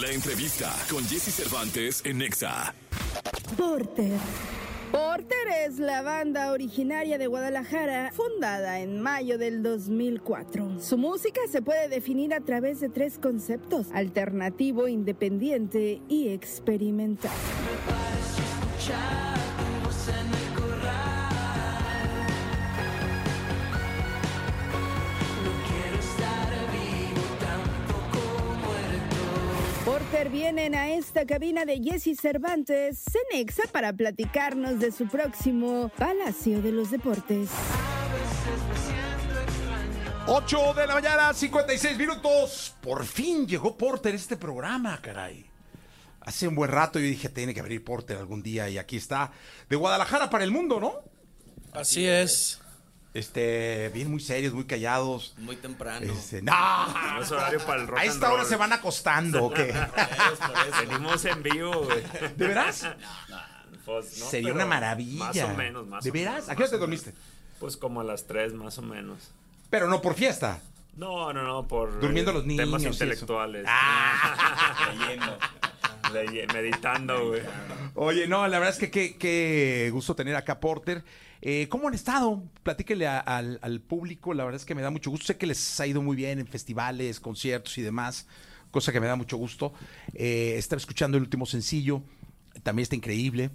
La entrevista con Jesse Cervantes en Nexa. Porter. Porter es la banda originaria de Guadalajara, fundada en mayo del 2004. Su música se puede definir a través de tres conceptos, alternativo, independiente y experimental. Porter vienen a esta cabina de Jesse Cervantes, Cenexa, para platicarnos de su próximo Palacio de los Deportes. 8 de la mañana, 56 minutos. Por fin llegó Porter este programa, caray. Hace un buen rato yo dije, tiene que abrir Porter algún día y aquí está. De Guadalajara para el mundo, ¿no? Así es. Este, bien muy serios, muy callados. Muy temprano. Este, ¡No! No es horario para el rock A and esta hora roll. se van acostando, ¿o qué? Venimos en vivo, güey. ¿De veras? Pues, no, Sería pero una maravilla. Más o menos, más ¿De o veras? menos, ¿A qué hora te o dormiste? menos. Pues como a las 3 más o menos. Pero no por fiesta. No, no, no, por Durmiendo eh, los niños temas intelectuales. Leyendo. Meditando, güey. Oye, no, la verdad es que qué, qué gusto tener acá a Porter. Eh, ¿Cómo han estado? Platíquele a- al, al público, la verdad es que me da mucho gusto. Sé que les ha ido muy bien en festivales, conciertos y demás, cosa que me da mucho gusto. Eh, estaba escuchando el último sencillo, también está increíble,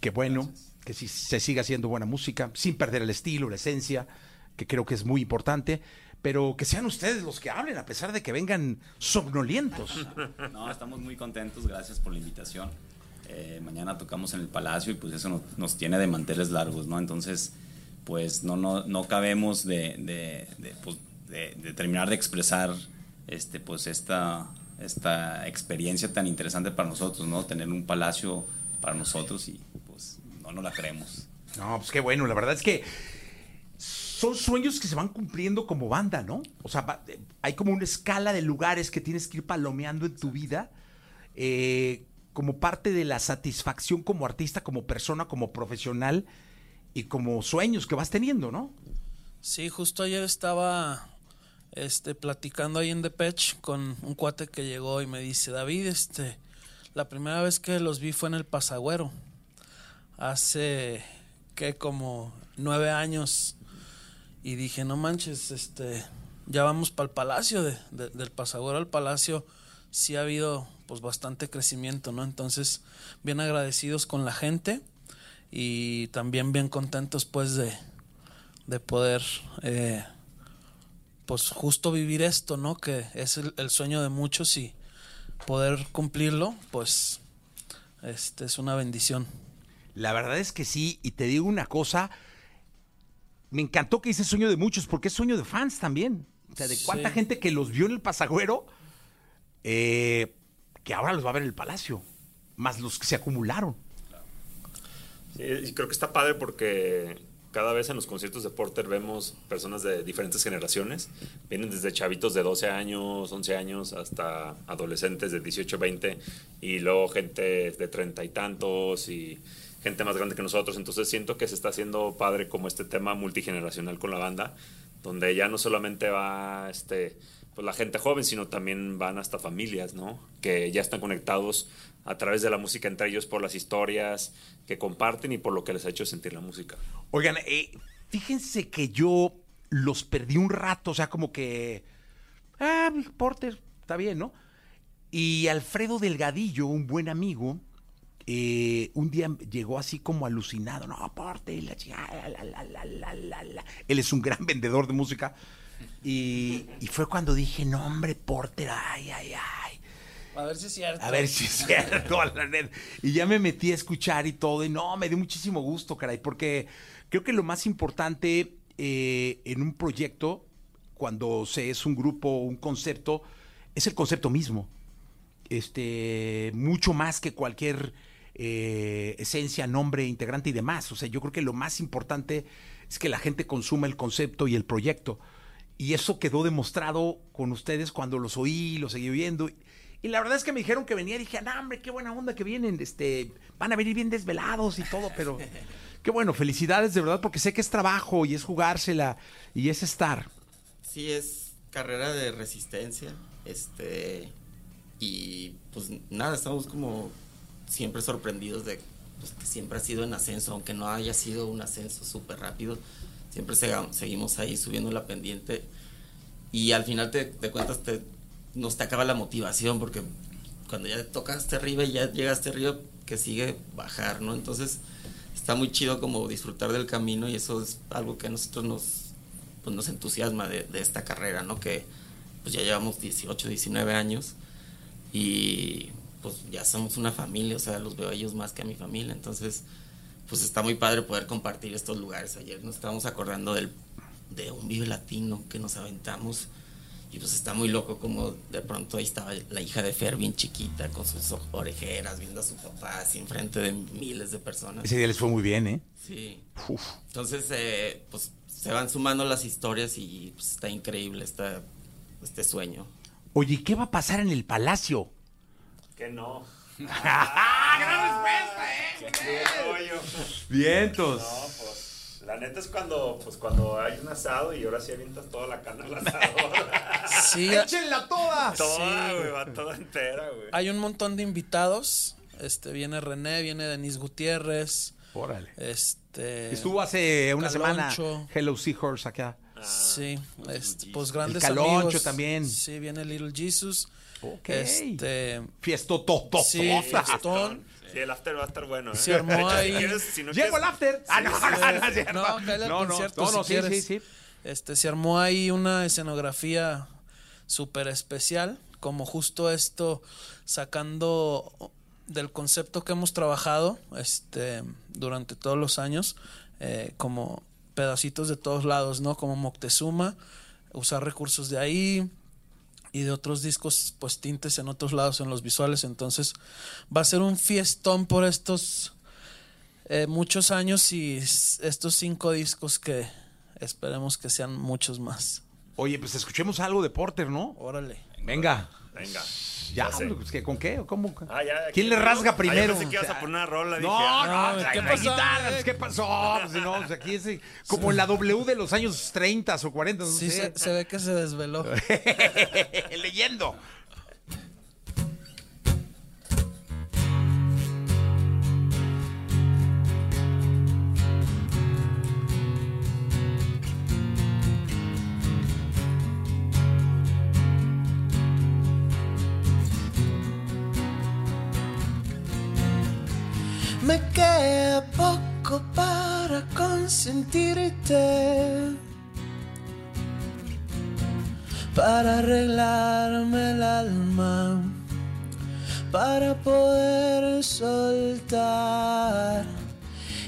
qué bueno, que sí, se siga haciendo buena música, sin perder el estilo, la esencia, que creo que es muy importante, pero que sean ustedes los que hablen, a pesar de que vengan somnolientos. No, estamos muy contentos, gracias por la invitación. Eh, mañana tocamos en el Palacio y pues eso nos, nos tiene de manteles largos, ¿no? Entonces, pues no, no, no cabemos de, de, de, pues, de- de terminar de expresar este, pues esta, esta experiencia tan interesante para nosotros, ¿no? Tener un palacio para nosotros y pues no nos la creemos. No, pues qué bueno, la verdad es que son sueños que se van cumpliendo como banda, ¿no? O sea, eh, hay como una escala de lugares que tienes que ir palomeando en tu vida eh, como parte de la satisfacción como artista, como persona, como profesional y como sueños que vas teniendo, ¿no? Sí, justo ayer estaba este, platicando ahí en Depeche con un cuate que llegó y me dice, David, este, la primera vez que los vi fue en el Pasagüero. Hace, que Como nueve años. Y dije, no manches, este, ya vamos para el Palacio, de- de- del Pasagüero al Palacio. Sí ha habido, pues, bastante crecimiento, ¿no? Entonces, bien agradecidos con la gente y también bien contentos, pues, de, de poder eh, pues justo vivir esto, ¿no? Que es el, el sueño de muchos y poder cumplirlo, pues este es una bendición. La verdad es que sí, y te digo una cosa, me encantó que hice sueño de muchos, porque es sueño de fans también. O sea, de cuánta Sí. gente que los vio en el pasagüero, eh, que ahora los va a ver en el palacio, más los que se acumularon. Sí, y creo que está padre porque cada vez en los conciertos de Porter vemos personas de diferentes generaciones. Vienen desde chavitos de 12 años, 11 años, hasta adolescentes de 18, 20, y luego gente de treinta y tantos y gente más grande que nosotros. Entonces siento que se está haciendo padre como este tema multigeneracional con la banda, donde ya no solamente va este, pues la gente joven, sino también van hasta familias, ¿no? Que ya están conectados a través de la música entre ellos por las historias que comparten y por lo que les ha hecho sentir la música. Oigan, eh, fíjense que yo los perdí un rato, o sea, como que. Ah, Porter, está bien, ¿no? Y Alfredo Delgadillo, un buen amigo, eh, un día llegó así como alucinado. No, Porter, la la". Él es un gran vendedor de música. Y, y fue cuando dije, no, hombre, Porter, ay, ay, ay. A ver si es cierto. A ver si es cierto, a la neta. Y ya me metí a escuchar y todo, y no, me dio muchísimo gusto, caray, porque creo que lo más importante eh, en un proyecto, cuando se es un grupo, un concepto, es el concepto mismo. Este, mucho más que cualquier eh, esencia, nombre, integrante y demás. O sea, yo creo que lo más importante es que la gente consuma el concepto y el proyecto. Y eso quedó demostrado con ustedes cuando los oí, los seguí viendo. Y la verdad es que me dijeron que venía y dije, no, hombre, qué buena onda que vienen. Este, van a venir bien desvelados y todo, pero qué bueno, felicidades de verdad, porque sé que es trabajo y es jugársela y es estar. Sí, es carrera de resistencia. Este. Y pues nada, estamos como siempre sorprendidos de pues, que siempre ha sido en ascenso, aunque no haya sido un ascenso súper rápido, siempre seguimos ahí subiendo la pendiente y al final te, te cuentas, te, nos te acaba la motivación porque cuando ya tocaste arriba y ya llegaste arriba, que sigue bajar, ¿no? Entonces está muy chido como disfrutar del camino y eso es algo que a nosotros nos, pues nos entusiasma de, de esta carrera, ¿no? Que pues ya llevamos 18, 19 años y pues ya somos una familia, o sea, los veo a ellos más que a mi familia, entonces pues está muy padre poder compartir estos lugares. Ayer nos estábamos acordando del, de un Vive Latino que nos aventamos y pues está muy loco como de pronto ahí estaba la hija de Fer bien chiquita con sus orejeras viendo a su papá así enfrente de miles de personas. Ese día les fue muy bien, ¿eh? Sí. Entonces, eh, pues se van sumando las historias y pues, está increíble esta, este sueño. Oye, ¿qué va a pasar en el palacio? Que no. ¡Ah, gran respuesta, eh! Vientos. No, pues, la neta es cuando, pues, cuando hay un asado y ahora sí avientas toda la carne al asado. Sí, ¡Échenla toda! toda, güey, va toda entera, güey. hay un montón de invitados. Este, viene René, viene Denise Gutiérrez. Órale. Este. Estuvo hace una semana Caloncho. Hello Seahorse acá. Sí, este, pues grandes El Caloncho amigos. también. Sí, viene Little Jesus. Ok. Este. Fiesto todo. Sí, fiestón. Sí, el after va a estar bueno, ¿eh? Se armó Si ahí. quieres- si no Llego quieres- after. Ah, no, no, no. No, no, no, concierto no, si no, sí, quieres. sí, sí. Este, se armó ahí una escenografía súper especial, como justo esto, sacando del concepto que hemos trabajado este, durante todos los años, eh, como pedacitos de todos lados, ¿no? Como Moctezuma, usar recursos de ahí y de otros discos, pues tintes en otros lados en los visuales. Entonces, va a ser un fiestón por estos eh, muchos años y estos cinco discos que esperemos que sean muchos más. Oye, pues escuchemos algo de Porter, ¿no? Órale. Venga. Venga. Ya, sé. pues, ¿qué, ¿con qué? ¿O ¿Cómo? Ah, ya, ¿Quién le rasga Ah, yo primero? pensé que ibas O sea, a poner una rola. dije, No, ah, no, ¿qué ¿qué pasó, guitarra? eh? pues, ¿Qué pasó? Pues, no, pues, aquí es eh, como en la W de los años 30 o 40, no Sí, sé. se, se ve que se desveló. Leyendo. Para consentirte, para arreglarme el alma, para poder soltar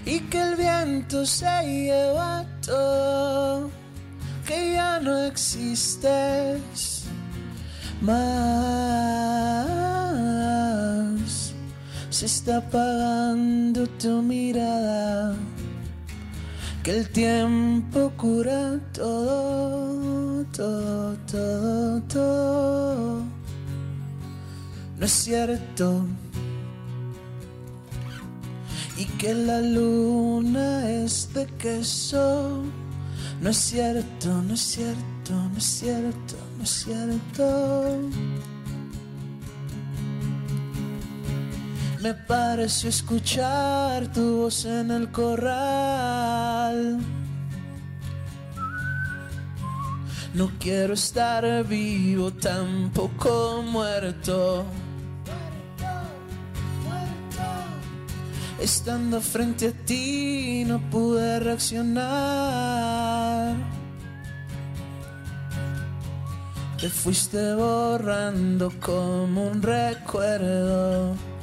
y que el viento se lleva todo, que ya no existes más. Se está apagando tu mirada, que el tiempo cura todo, todo, todo, todo. No es cierto. Y que la luna es de queso. No es cierto, no es cierto, no es cierto, no es cierto. Me pareció escuchar tu voz en el corral. No quiero estar vivo, tampoco muerto. Estando frente a ti no pude reaccionar. Te fuiste borrando como un recuerdo.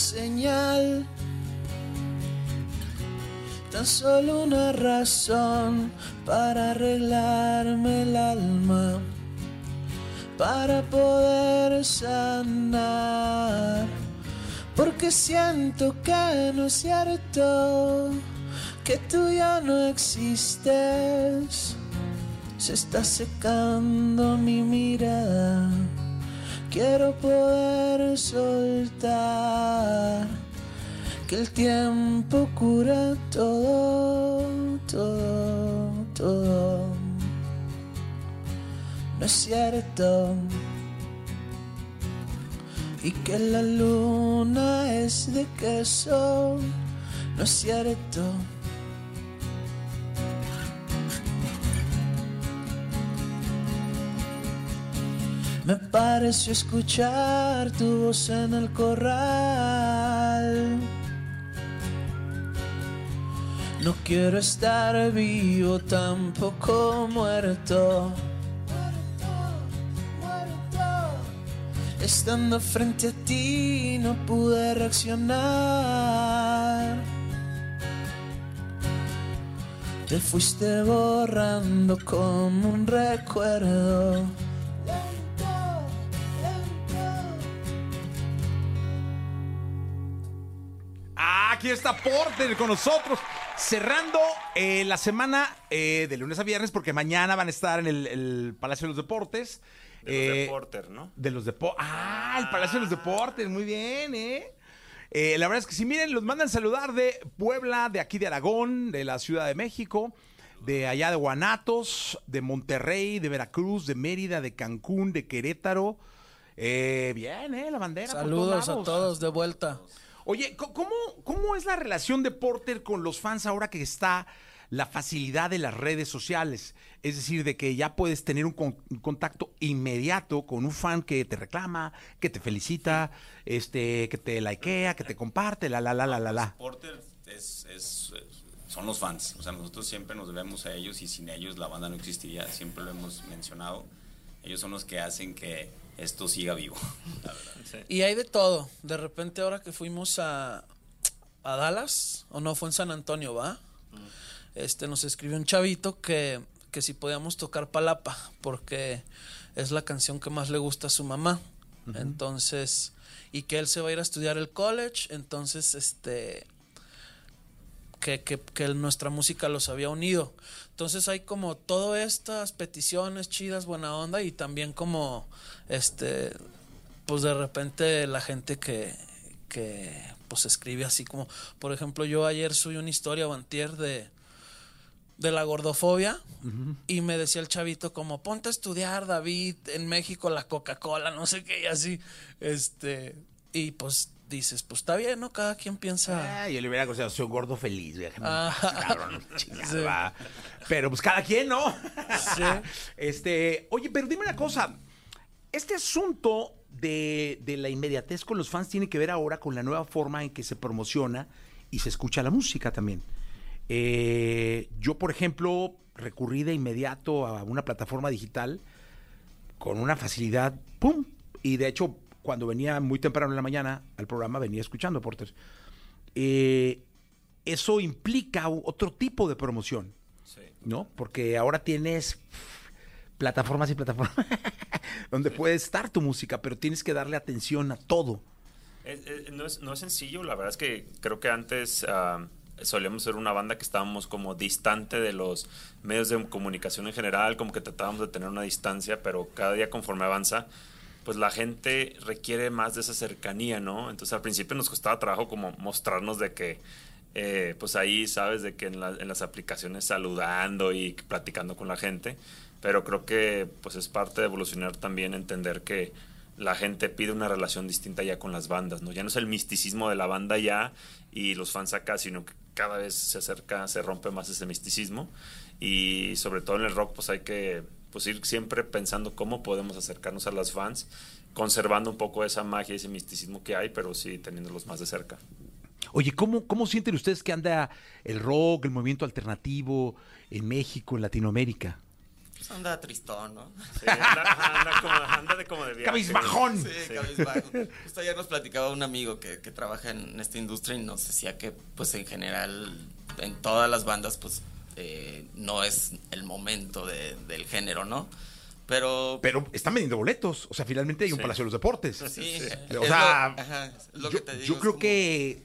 Señal, tan solo una razón para arreglarme el alma, para poder sanar. Porque siento que no es cierto, que tú ya no existes se está secando mi mirada. Quiero poder soltar que el tiempo cura todo, todo, todo. No es cierto. Y que la luna es de queso, no es cierto. Me pareció escuchar tu voz en el corral. No quiero estar vivo, tampoco muerto. Estando frente a ti no pude reaccionar. Te fuiste borrando como un recuerdo. Aquí está Porter con nosotros, cerrando eh, la semana eh, de lunes a viernes, porque mañana van a estar en el, el Palacio de los Deportes. De los de Eh, Porter, ¿no? De los deportes. Ah, el Palacio de los Deportes, muy bien, ¿eh? Eh, La verdad es que si miren, los mandan saludar de Puebla, de aquí de Aragón, de la Ciudad de México, de allá de Guanatos, de Monterrey, de Veracruz, de Mérida, de Cancún, de Querétaro. Eh, bien, ¿eh? La bandera. por Saludos a todos de vuelta. Oye, ¿cómo, ¿cómo es la relación de Porter con los fans ahora que está la facilidad de las redes sociales? Es decir, de que ya puedes tener un, con- un contacto inmediato con un fan que te reclama, que te felicita, este, que te likea, que te comparte, la, la, la, la, la, la. Porter es, es- son los fans. O sea, nosotros siempre nos debemos a ellos y sin ellos la banda no existiría. Siempre lo hemos mencionado. Ellos son los que hacen que esto siga vivo. La verdad. Y hay de todo. De repente ahora que fuimos a, a Dallas, o no, fue en San Antonio, ¿va? Este, nos escribió un chavito que, que si podíamos tocar Palapa, porque es la canción que más le gusta a su mamá. Entonces, y que él se va a ir a estudiar el college, entonces, este, que, que, que nuestra música los había unido. Entonces hay como todas estas peticiones chidas, buena onda, y también como, este, pues de repente la gente que, que pues escribe así como, por ejemplo, yo ayer subí una historia o antier de, de la gordofobia y me decía el chavito como, ponte a estudiar, David, en México la Coca-Cola, no sé qué, y así, este, y pues dices, pues está bien, ¿no? Cada quien piensa... Ah, yo le hubiera considerado, soy un gordo feliz. Ah. Cabrón, chingada, Sí. Pero pues cada quien, ¿no? Sí. Este, oye, pero dime una cosa. Este asunto de, de la inmediatez con los fans tiene que ver ahora con la nueva forma en que se promociona y se escucha la música también. Eh, yo, por ejemplo, recurrí de inmediato a una plataforma digital con una facilidad, ¡pum! Y de hecho, cuando venía muy temprano en la mañana al programa, venía escuchando Porter. Eh, eso implica otro tipo de promoción, ¿no? Porque ahora tienes plataformas y plataformas donde puede estar tu música, pero tienes que darle atención a todo. No, es, no es sencillo, la verdad es que creo que antes ah, solíamos ser una banda que estábamos como distante de los medios de comunicación en general, como que tratábamos de tener una distancia, pero cada día conforme avanza, pues la gente requiere más de esa cercanía, ¿no? Entonces al principio nos costaba trabajo como mostrarnos de que, eh, pues ahí sabes de que en, la- en las aplicaciones saludando y platicando con la gente, pero creo que pues es parte de evolucionar también entender que la gente pide una relación distinta ya con las bandas, ¿no? Ya no es el misticismo de la banda ya y los fans acá, sino que cada vez se acerca, se rompe más ese misticismo y sobre todo en el rock pues hay que pues ir siempre pensando cómo podemos acercarnos a las fans, conservando un poco esa magia, ese misticismo que hay, pero sí teniéndolos más de cerca. Oye, ¿cómo, ¿cómo sienten ustedes que anda el rock, el movimiento alternativo en México, en Latinoamérica? Pues anda tristón, ¿no? Sí, anda, anda como, anda de como de viaje. Cabizbajón. Sí, cabizbajo. Justo ayer nos platicaba un amigo que, que trabaja en esta industria y nos decía que, pues en general, en todas las bandas, pues eh, no es el momento de- del género, ¿no? Pero, Pero están vendiendo boletos. O sea, finalmente hay un Sí. Palacio de los Deportes. sí, O sea, lo- ajá, lo yo, que te digo, yo es creo como- que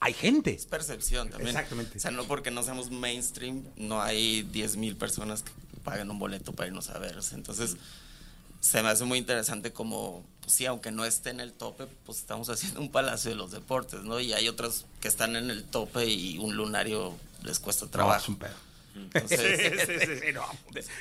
hay gente. es percepción también. Exactamente. O sea, no porque no seamos mainstream, no hay 10.000 personas que, paguen un boleto para irnos a ver. Entonces, se me hace muy interesante como, pues sí, aunque no esté en el tope, pues estamos haciendo un palacio de los deportes, ¿no? Y hay otros que están en el tope y un lunario les cuesta No, trabajo. es un pedo. Entonces, Sí, sí, sí.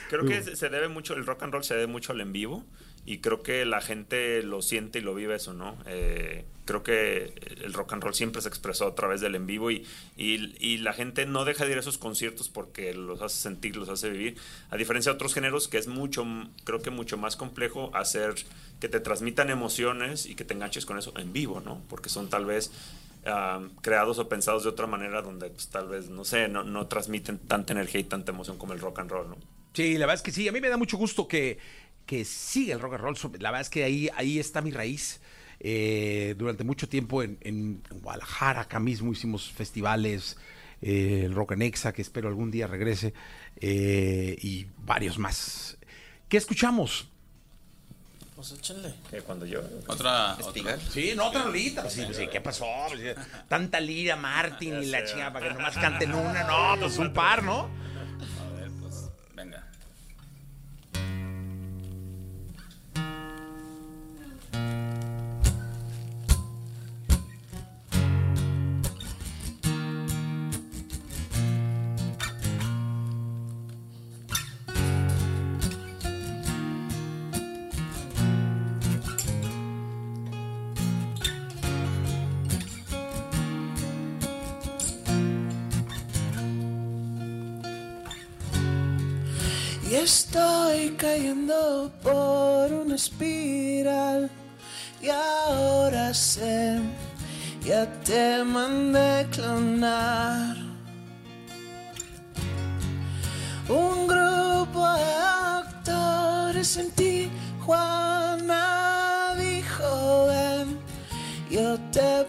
Creo que se- se debe mucho, el rock and roll se debe mucho al en vivo y creo que la gente lo siente y lo vive eso, ¿no? Eh, creo que el rock and roll siempre se expresó a través del en vivo y, y, y la gente no deja de ir a esos conciertos porque los hace sentir, los hace vivir, a diferencia de otros géneros que es mucho, creo que mucho más complejo hacer que te transmitan emociones y que te enganches con eso en vivo, ¿no? Porque son tal vez creados o pensados de otra manera donde pues, tal vez, no sé, no, no transmiten tanta energía y tanta emoción como el rock and roll, ¿no? Sí, la verdad es que sí. A mí me da mucho gusto que, que siga el rock and roll. La verdad es que ahí, ahí está mi raíz. Eh, durante mucho tiempo en, en Guadalajara, acá mismo hicimos festivales, eh, el Rock and Exa, que espero algún día regrese, eh, y varios más. ¿Qué escuchamos? Pues échenle. Que cuando yo... Otra. Espigal. Sí, no, otra rolita. Pues sí, pues sí, ¿qué pasó? Pues tanta lira, Martin y la chingada para que nomás canten una. No, pues un par, ¿no? Y estoy cayendo por una espiral. Y ahora sé, ya te mandé clonar. Un grupo de actores en Tijuana dijo: Ven, yo te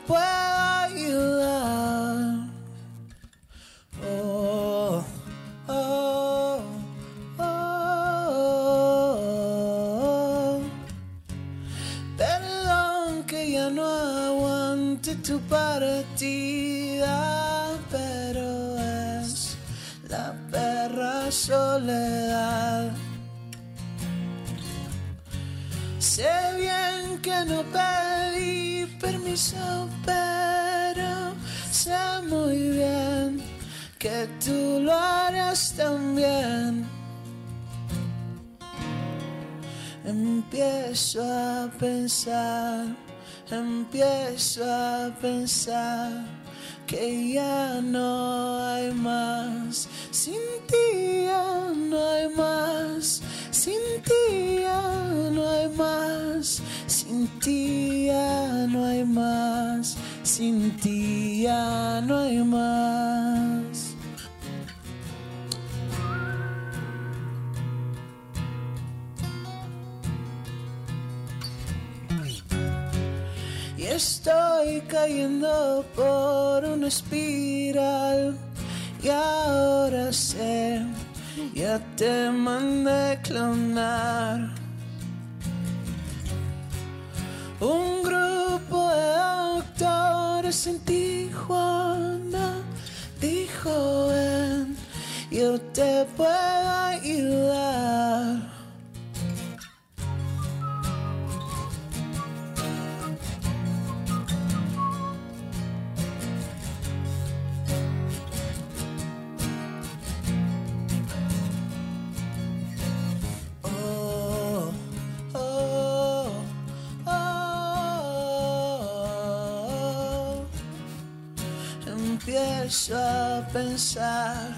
pero es la perra soledad. Sé bien que no pedí permiso, pero sé muy bien que tú lo harás también. Empiezo a pensar, empiezo a pensar que ya no hay más. Sin ti ya no hay más. Sin ti ya no hay más. Sin ti ya no hay más. Sin ti ya no hay más. Estoy cayendo por una espiral y ahora sé, ya te mandé clonar. Un grupo de actores en Tijuana dijo, ven, yo te puedo Empiezo a pensar,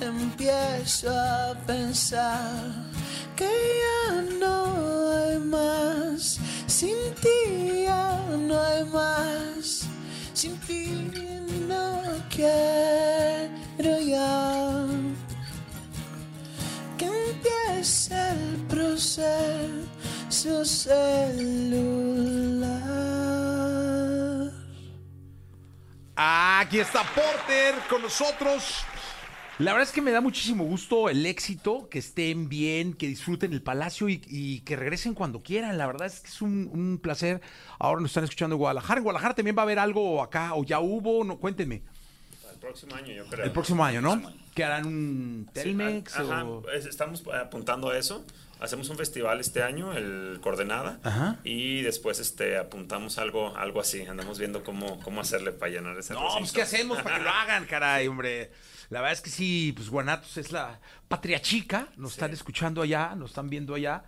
empiezo a pensar que ya no hay más, sin ti ya no hay más, sin ti no quiero ya que empiece el proceso celular. Aquí está Porter con nosotros. La verdad es que me da muchísimo gusto el éxito, que estén bien, que disfruten el palacio y, y que regresen cuando quieran. La verdad es que es un, un placer. Ahora nos están escuchando en Guadalajara. ¿En Guadalajara también va a haber algo acá o ya hubo? No, cuéntenme. próximo año, yo creo. El próximo año, ¿no? Próximo año. Que harán un Sí, Telmex o... estamos apuntando a eso. Hacemos un festival este año, el Coordenada, Ajá. y después este apuntamos algo algo así. Andamos viendo cómo, cómo hacerle para llenar ese No, recinto. pues ¿qué hacemos para que lo hagan, caray, hombre? La verdad es que sí, pues Guanatos es la patria chica, nos están escuchando allá, nos están viendo allá,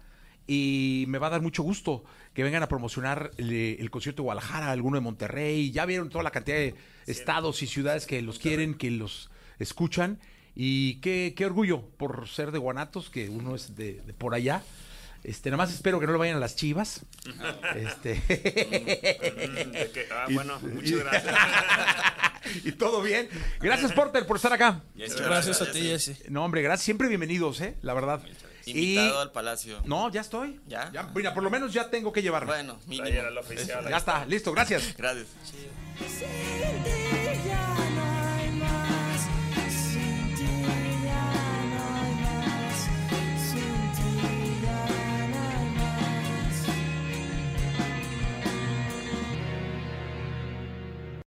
y me va a dar mucho gusto que vengan a promocionar el, el concierto de Guadalajara, alguno de Monterrey, ya vieron toda la cantidad de estados y ciudades que los quieren, que los escuchan, y qué, qué orgullo por ser de Guanatos, que uno es de, de por allá. Este, nada más espero que no lo vayan a las chivas. Este. Ah, bueno, muchas gracias. y todo bien. Gracias, Porter, por estar acá. Gracias a ti, Jesse. No, hombre, gracias. Siempre bienvenidos, ¿eh? La verdad. Invitado al palacio. No, ya estoy. ¿Ya? Mira, por lo menos ya tengo que llevarme. Bueno, mínimo. Oficial. ya está, listo, gracias. Gracias. Ya